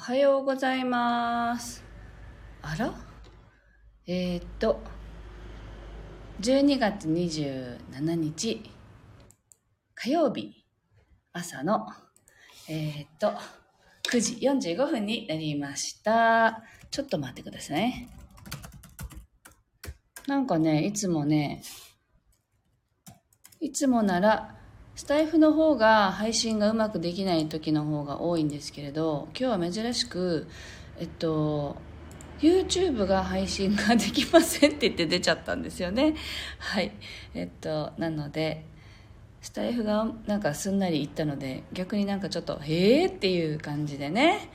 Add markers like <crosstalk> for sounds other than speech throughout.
おはようございます。あら？えー、っと、12月27日火曜日朝の、えー、っと、9時45分になりました。ちょっと待ってください。なんかね、いつもね、いつもなら、スタイフの方が配信がうまくできない時の方が多いんですけれど、今日は珍しく、えっと、YouTube が配信ができませんって言って出ちゃったんですよね。はい。えっと、なので、スタイフがなんかすんなりいったので、逆になんかちょっと、へーっていう感じでね、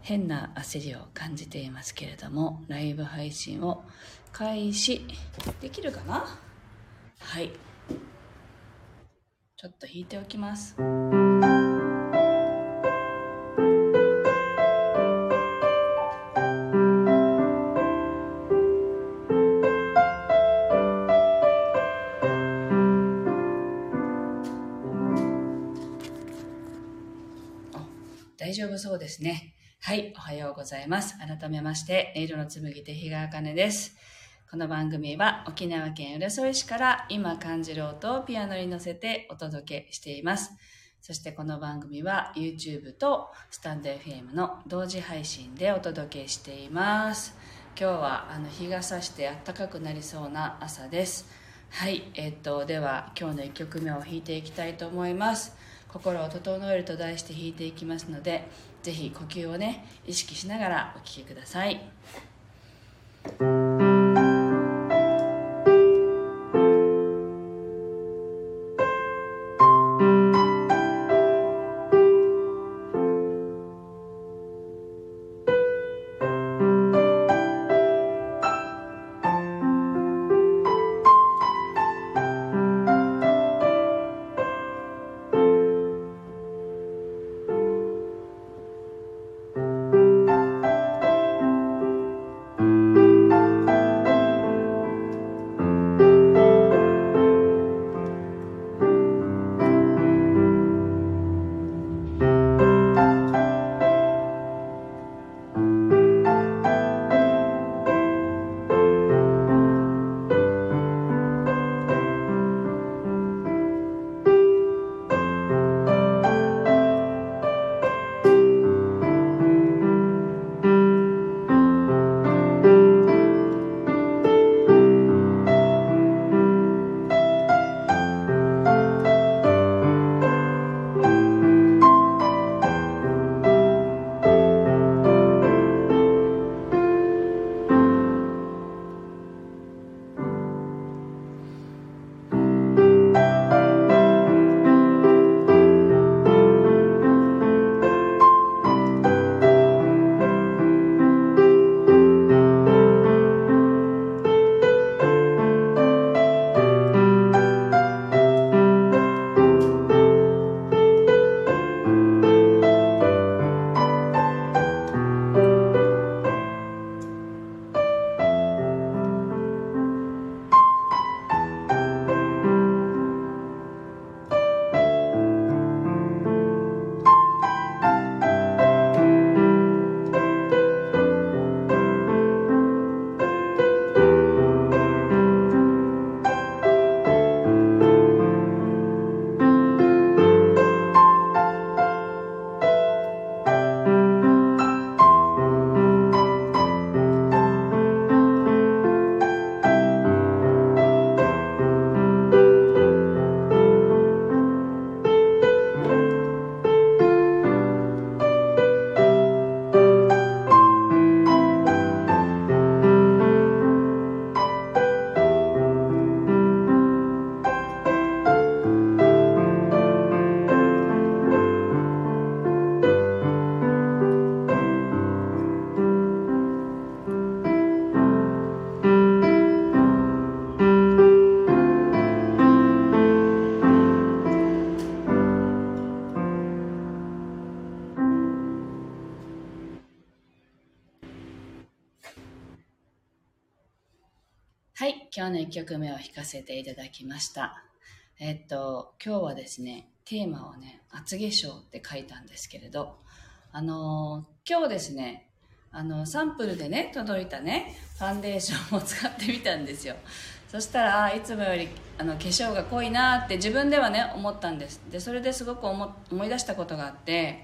変な焦りを感じていますけれども、ライブ配信を開始できるかな？はい。ちょっと弾いておきます。大丈夫そうですね。はい、おはようございます。改めまして、音色の紡手日川茜です。この番組は沖縄県浦添市から今感じる音をピアノに乗せてお届けしています。そしてこの番組は YouTube とスタンド FM の同時配信でお届けしています。今日はあの日が差して暖かくなりそうな朝です。はい、えっと、では今日の1曲目を弾いていきたいと思います。心を整えると題して弾いていきますので、ぜひ呼吸をね、意識しながらお聴きください。今日の1曲目を弾かせていただきました。えっと、今日はですね、テーマをね、厚化粧って書いたんですけれど、あの今日ですね、あの、サンプルでね、届いたね、ファンデーションを使ってみたんですよ。そしたらいつもよりあの化粧が濃いなって自分ではね思ったんですでそれですごく思い出したことがあって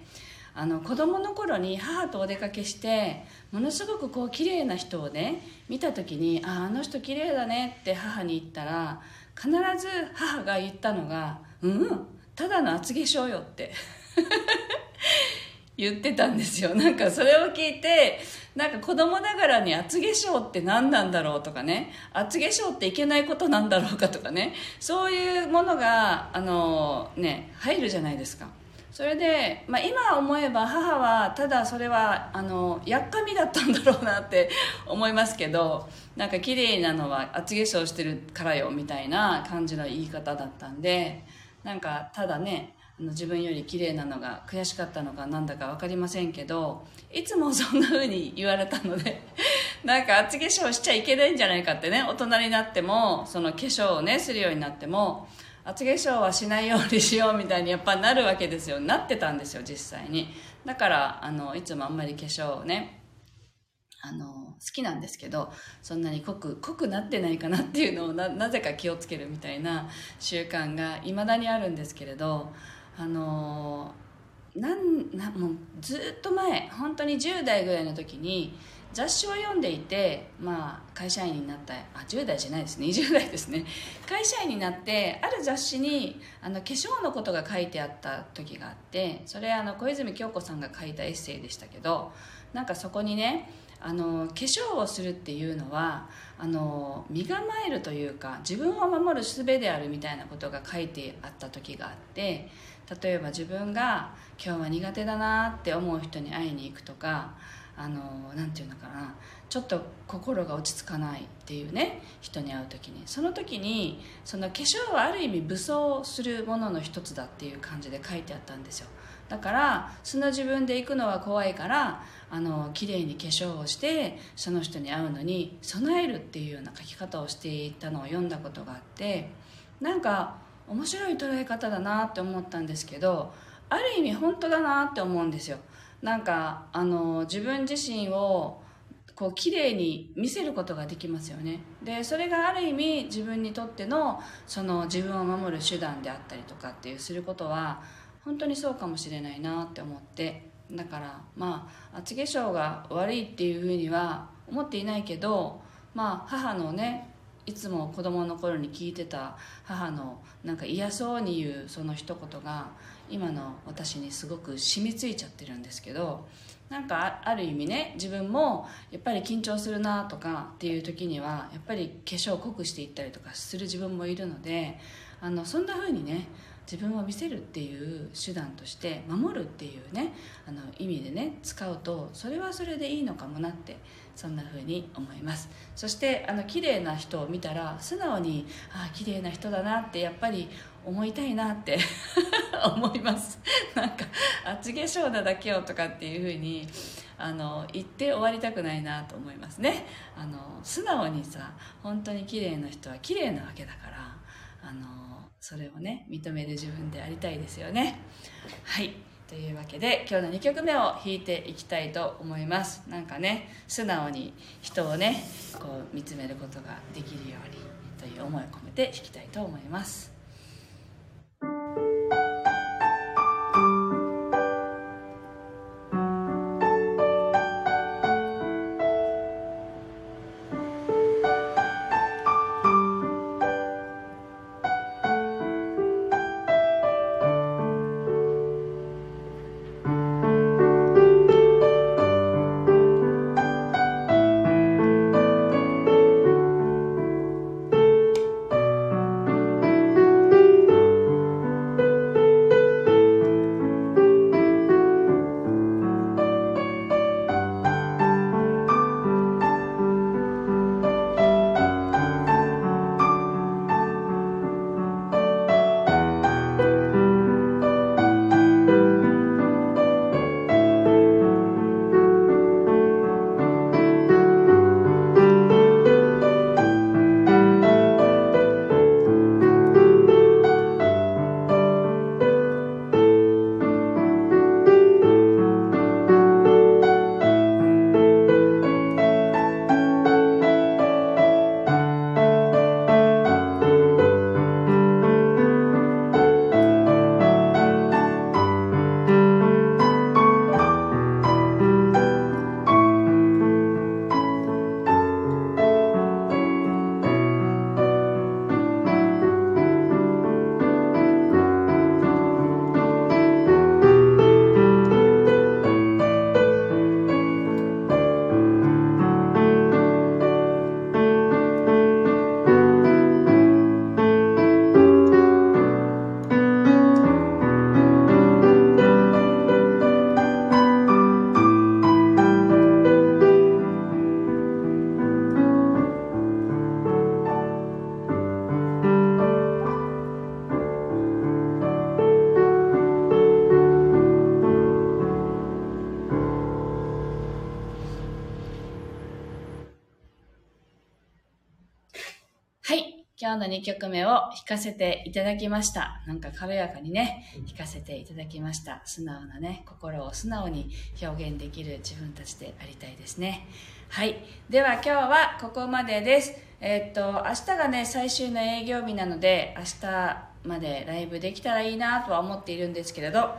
あの子供の頃に母とお出かけしてものすごくこう綺麗な人をね見た時に「あああの人綺麗だね」って母に言ったら必ず母が言ったのが「うんただの厚化粧よ」って <laughs> 言ってたんですよ。なんかそれを聞いてなんか子供ながらに厚化粧って何なんだろうとかね厚化粧っていけないことなんだろうかとかねそういうものがあのね入るじゃないですか。それで、まあ、今思えば母はただそれはあのやっかみだったんだろうなって <laughs> 思いますけどなんか綺麗なのは厚化粧してるからよみたいな感じの言い方だったんでなんかただね自分より綺麗なのが悔しかったのかなんだか分かりませんけどいつもそんな風に言われたので <laughs> なんか厚化粧しちゃいけないんじゃないかってね大人になってもその化粧をねするようになっても厚化粧はしないようにしようみたいにやっぱなるわけですよ。なってたんですよ実際に。だからあのいつもあんまり化粧をねあの好きなんですけどそんなに濃く濃くなってないかなっていうのをなぜか気をつけるみたいな習慣がいまだにあるんですけれどあのなんなもうずっと前本当に10代ぐらいの時に雑誌を読んでいて、まあ、会社員になったあ10代じゃないですね。20代ですね。会社員になってある雑誌にあの化粧のことが書いてあった時があってそれあの小泉京子さんが書いたエッセイでしたけどなんかそこにねあの化粧をするっていうのはあの身構えるというか自分を守る術であるみたいなことが書いてあった時があって例えば自分が今日は苦手だなって思う人に会いに行くとかあのなんていうのかな。ちょっと心が落ち着かないっていうね。人に会う時に。その時にその化粧はある意味武装するものの一つだっていう感じで書いてあったんですよ。だから素の自分で行くのは怖いからあの綺麗に化粧をしてその人に会うのに備えるっていうような書き方をしていたのを読んだことがあって。なんか面白い捉え方だなって思ったんですけどある意味本当だなって思うんですよ。なんかあの自分自身をこう綺麗に見せることができますよね。でそれがある意味自分にとってのその自分を守る手段であったりとかっていうすることは本当にそうかもしれないなって思って。だからまあ厚化粧が悪いっていうふうには思っていないけどまあ母のねいつも子供の頃に聞いてた母のなんか嫌そうに言うその一言が今の私にすごく染みついちゃってるんですけどなんかある意味ね自分もやっぱり緊張するなとかっていう時にはやっぱり化粧を濃くしていったりとかする自分もいるのであのそんな風にね自分を見せるっていう手段として守るっていうねあの意味でね使うとそれはそれでいいのかもなってそんな風に思います。そしてあの綺麗な人を見たら素直にああ綺麗な人だなってやっぱり思いたいなって <laughs> 思います。なんか厚化粧なだけをとかっていう風にあの言って終わりたくないなと思いますね。あの素直にさ本当に綺麗な人は綺麗なわけだからあのそれをね認める自分でありたいですよね。はい。というわけで今日の2曲目を弾いていきたいと思います。なんかね素直に人をねこう見つめることができるようにという思いを込めて弾きたいと思います。今日の2曲目を弾かせていただきました。なんか軽やかにね、弾かせていただきました。素直なね、心を素直に表現できる自分たちでありたいですね。はい。では今日はここまでです。えーっと、明日がね、最終の営業日なので、明日までライブできたらいいなとは思っているんですけれど、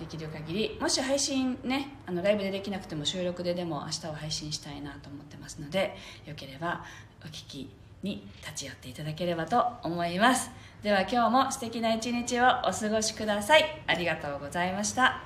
できる限りもし配信ねあのライブでできなくても収録ででも明日は配信したいなと思ってますのでよければお聞きに立ち寄っていただければと思います。では今日も素敵な一日をお過ごしください。ありがとうございました。